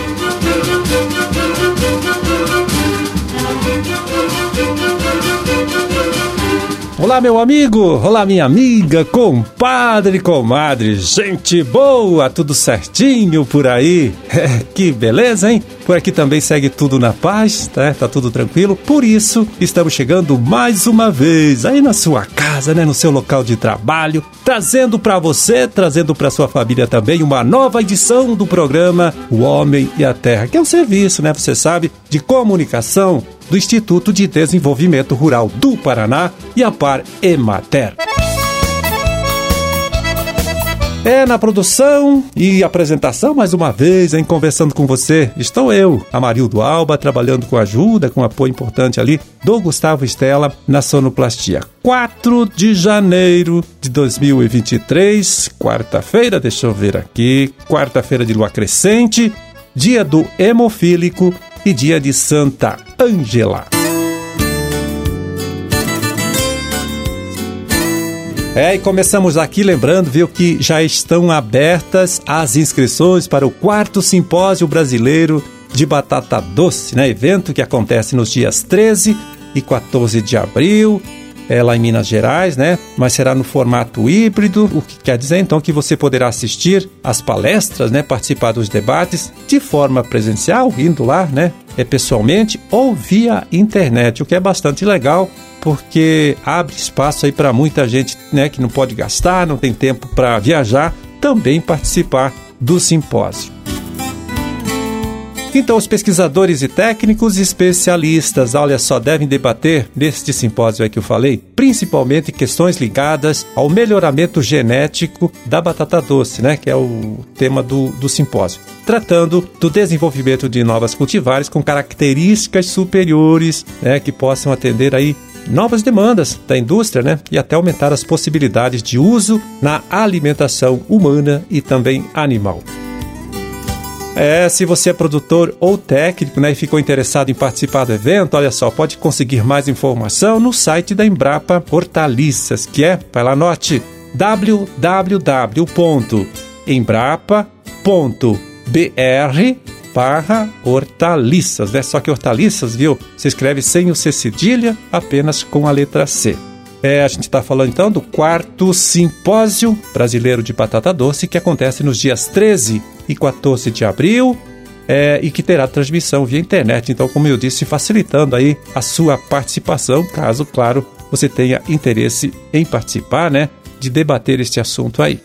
Thank you. Olá, meu amigo! Olá, minha amiga, compadre, comadre, gente boa, tudo certinho por aí? É, que beleza, hein? Por aqui também segue tudo na paz, tá? Tá tudo tranquilo. Por isso, estamos chegando mais uma vez aí na sua casa, né, no seu local de trabalho, trazendo para você, trazendo para sua família também uma nova edição do programa O Homem e a Terra, que é um serviço, né, você sabe, de comunicação do Instituto de Desenvolvimento Rural do Paraná e a Par Emater. É na produção e apresentação, mais uma vez, em conversando com você. Estou eu, Amarildo Alba, trabalhando com ajuda, com apoio importante ali do Gustavo Estela na sonoplastia. 4 de janeiro de 2023, quarta-feira, deixa eu ver aqui, quarta-feira de lua crescente, dia do hemofílico e dia de Santa Ângela. É, e começamos aqui lembrando, viu, que já estão abertas as inscrições para o quarto simpósio brasileiro de batata doce, né? Evento que acontece nos dias 13 e 14 de abril, é lá em Minas Gerais, né? Mas será no formato híbrido, o que quer dizer então que você poderá assistir às palestras, né? Participar dos debates de forma presencial, indo lá, né? É pessoalmente ou via internet, o que é bastante legal porque abre espaço aí para muita gente né, que não pode gastar, não tem tempo para viajar, também participar do simpósio. Então, os pesquisadores e técnicos especialistas, olha só, devem debater neste simpósio que eu falei, principalmente questões ligadas ao melhoramento genético da batata doce, né? Que é o tema do, do simpósio. Tratando do desenvolvimento de novas cultivares com características superiores, né? Que possam atender aí novas demandas da indústria né? e até aumentar as possibilidades de uso na alimentação humana e também animal. É, se você é produtor ou técnico né, e ficou interessado em participar do evento, olha só, pode conseguir mais informação no site da Embrapa Hortaliças, que é, vai lá, anote, www.embrapa.br barra hortaliças, né? Só que hortaliças, viu? Se escreve sem o C cedilha, apenas com a letra C. É, a gente está falando então do quarto simpósio brasileiro de batata doce que acontece nos dias 13 e 14 de abril é, e que terá transmissão via internet. Então, como eu disse, facilitando aí a sua participação, caso, claro, você tenha interesse em participar, né? De debater este assunto aí.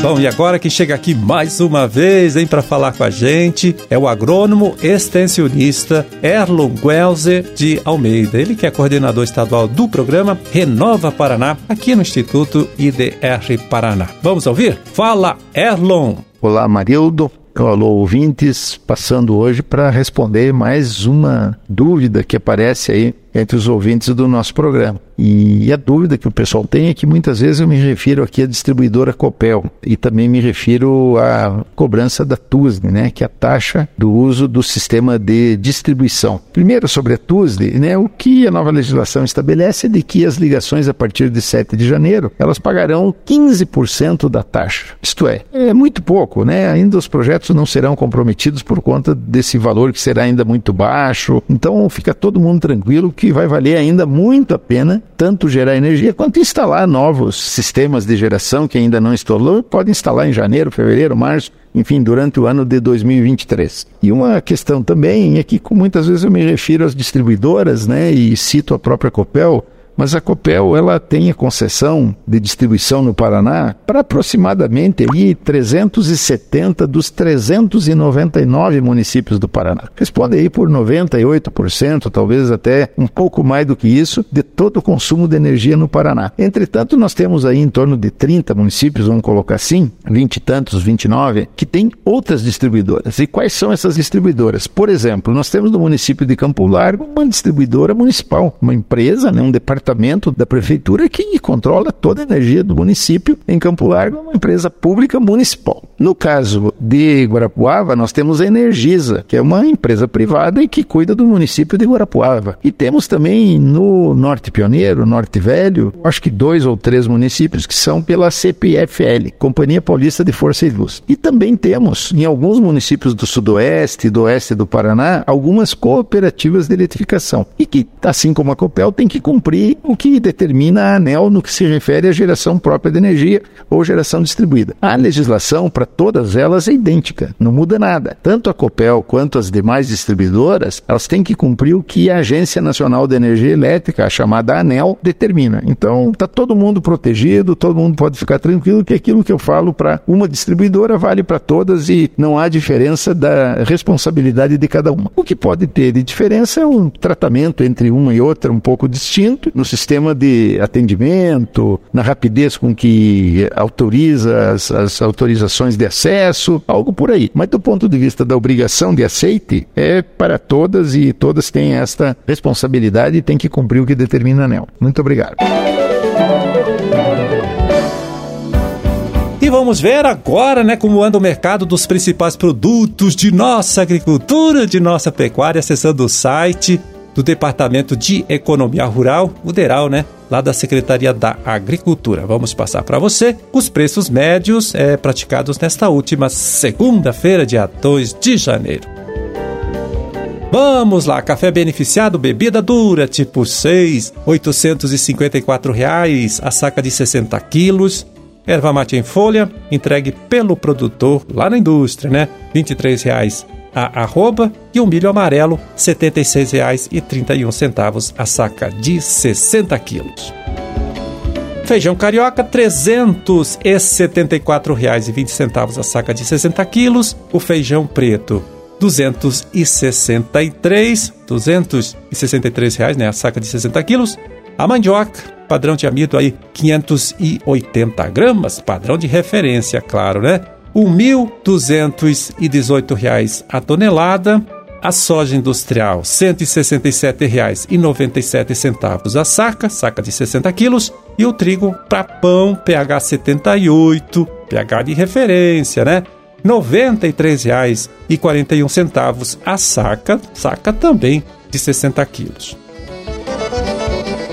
Bom, e agora quem chega aqui mais uma vez, hein, para falar com a gente é o agrônomo extensionista Erlon Guelzer de Almeida. Ele que é coordenador estadual do programa Renova Paraná, aqui no Instituto IDR Paraná. Vamos ouvir? Fala, Erlon! Olá, Marildo. Alô, ouvintes, passando hoje para responder mais uma dúvida que aparece aí entre os ouvintes do nosso programa. E a dúvida que o pessoal tem é que muitas vezes eu me refiro aqui à distribuidora Copel e também me refiro à cobrança da TUSD, né, que é a taxa do uso do sistema de distribuição. Primeiro sobre a TUSD, né, o que a nova legislação estabelece é de que as ligações a partir de 7 de janeiro, elas pagarão 15% da taxa. Isto é, é muito pouco, né? Ainda os projetos não serão comprometidos por conta desse valor que será ainda muito baixo. Então fica todo mundo tranquilo que vai valer ainda muito a pena tanto gerar energia quanto instalar novos sistemas de geração que ainda não instalou, pode instalar em janeiro, fevereiro, março, enfim, durante o ano de 2023. E uma questão também é que muitas vezes eu me refiro às distribuidoras, né, e cito a própria Copel, mas a Copel ela tem a concessão de distribuição no Paraná para aproximadamente ali 370 dos 399 municípios do Paraná. Responde aí por 98%, talvez até um pouco mais do que isso, de todo o consumo de energia no Paraná. Entretanto, nós temos aí em torno de 30 municípios, vamos colocar assim, 20 e tantos, 29, que tem outras distribuidoras. E quais são essas distribuidoras? Por exemplo, nós temos no município de Campo Largo uma distribuidora municipal, uma empresa, né, um departamento departamento da prefeitura que controla toda a energia do município. Em Campo Largo, uma empresa pública municipal. No caso de Guarapuava, nós temos a Energisa, que é uma empresa privada e que cuida do município de Guarapuava. E temos também no Norte Pioneiro, Norte Velho, acho que dois ou três municípios que são pela CPFL, Companhia Paulista de Força e Luz. E também temos, em alguns municípios do Sudoeste e do Oeste do Paraná, algumas cooperativas de eletrificação. E que, assim como a Copel, tem que cumprir o que determina a ANEL no que se refere à geração própria de energia ou geração distribuída. A legislação para todas elas é idêntica, não muda nada. Tanto a Copel quanto as demais distribuidoras, elas têm que cumprir o que a Agência Nacional de Energia Elétrica, a chamada ANEL, determina. Então, está todo mundo protegido, todo mundo pode ficar tranquilo que aquilo que eu falo para uma distribuidora vale para todas e não há diferença da responsabilidade de cada uma. O que pode ter de diferença é um tratamento entre uma e outra um pouco distinto no sistema de atendimento, na rapidez com que autoriza as, as autorizações de acesso, algo por aí. Mas do ponto de vista da obrigação de aceite, é para todas e todas têm esta responsabilidade e têm que cumprir o que determina a ANEL. Muito obrigado. E vamos ver agora, né, como anda o mercado dos principais produtos de nossa agricultura, de nossa pecuária, acessando o site do Departamento de Economia Rural, o DERAL, né? Lá da Secretaria da Agricultura. Vamos passar para você os preços médios é, praticados nesta última segunda-feira, dia 2 de janeiro. Vamos lá, café beneficiado, bebida dura, tipo 6, 854 reais, a saca de 60 quilos. Erva mate em folha, entregue pelo produtor lá na indústria, né? 23 reais a arroba e o milho amarelo R$ 76,31 a saca de 60 quilos. Feijão carioca R$ 374,20 a saca de 60 quilos. O feijão preto 263, 263 reais, né, a saca de 60 quilos. A mandioca, padrão de amido aí, 580 gramas, padrão de referência, claro, né? R$ 1.218 a tonelada. A soja industrial, R$ 167,97 a saca, saca de 60 quilos. E o trigo para pão, pH 78, pH de referência, né? R$ 93,41 a saca, saca também de 60 quilos.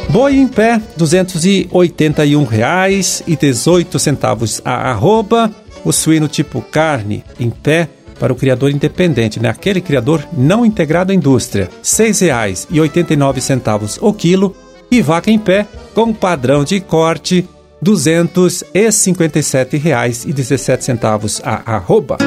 Boi em pé, R$ 281,18 a arroba o suíno tipo carne em pé para o criador independente, né? aquele criador não integrado à indústria, R$ 6,89 o quilo, e vaca em pé com padrão de corte, R$ 257,17 a arroba.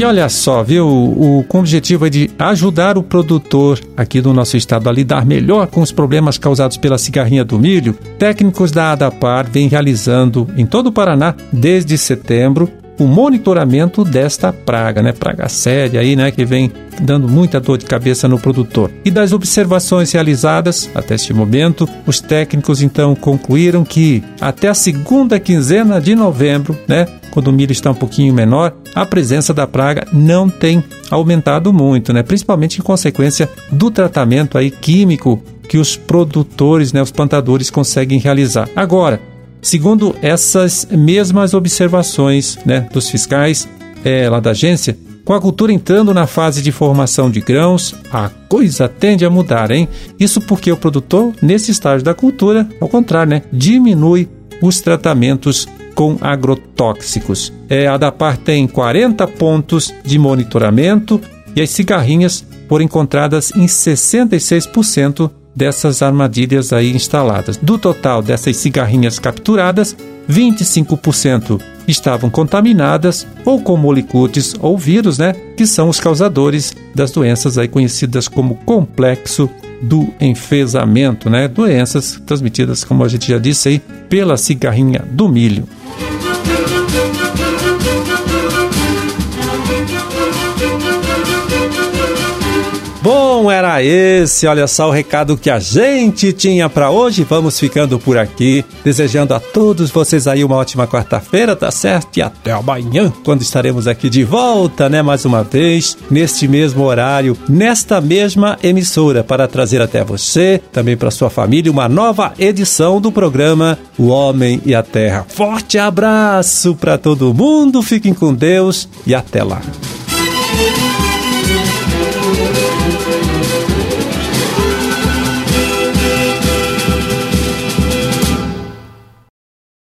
E olha só, viu? O, com o objetivo é de ajudar o produtor aqui do nosso estado a lidar melhor com os problemas causados pela cigarrinha do milho, técnicos da ADAPAR vêm realizando em todo o Paraná, desde setembro, o monitoramento desta praga, né? Praga séria aí, né? Que vem dando muita dor de cabeça no produtor. E das observações realizadas até este momento, os técnicos então concluíram que até a segunda quinzena de novembro, né? Quando o milho está um pouquinho menor, a presença da praga não tem aumentado muito, né? Principalmente em consequência do tratamento aí químico que os produtores, né, os plantadores conseguem realizar. Agora, Segundo essas mesmas observações né, dos fiscais é, lá da agência, com a cultura entrando na fase de formação de grãos, a coisa tende a mudar, hein? Isso porque o produtor, nesse estágio da cultura, ao contrário, né, diminui os tratamentos com agrotóxicos. É, a DAPAR tem 40 pontos de monitoramento e as cigarrinhas foram encontradas em 66% dessas armadilhas aí instaladas. Do total dessas cigarrinhas capturadas, 25% estavam contaminadas ou com molicutes ou vírus, né, que são os causadores das doenças aí conhecidas como complexo do enfesamento, né, doenças transmitidas, como a gente já disse aí, pela cigarrinha do milho. Bom, era esse, olha só o recado que a gente tinha para hoje. Vamos ficando por aqui, desejando a todos vocês aí uma ótima quarta-feira, tá certo? E até amanhã, quando estaremos aqui de volta, né, mais uma vez, neste mesmo horário, nesta mesma emissora, para trazer até você, também para sua família, uma nova edição do programa O Homem e a Terra. Forte abraço para todo mundo, fiquem com Deus e até lá.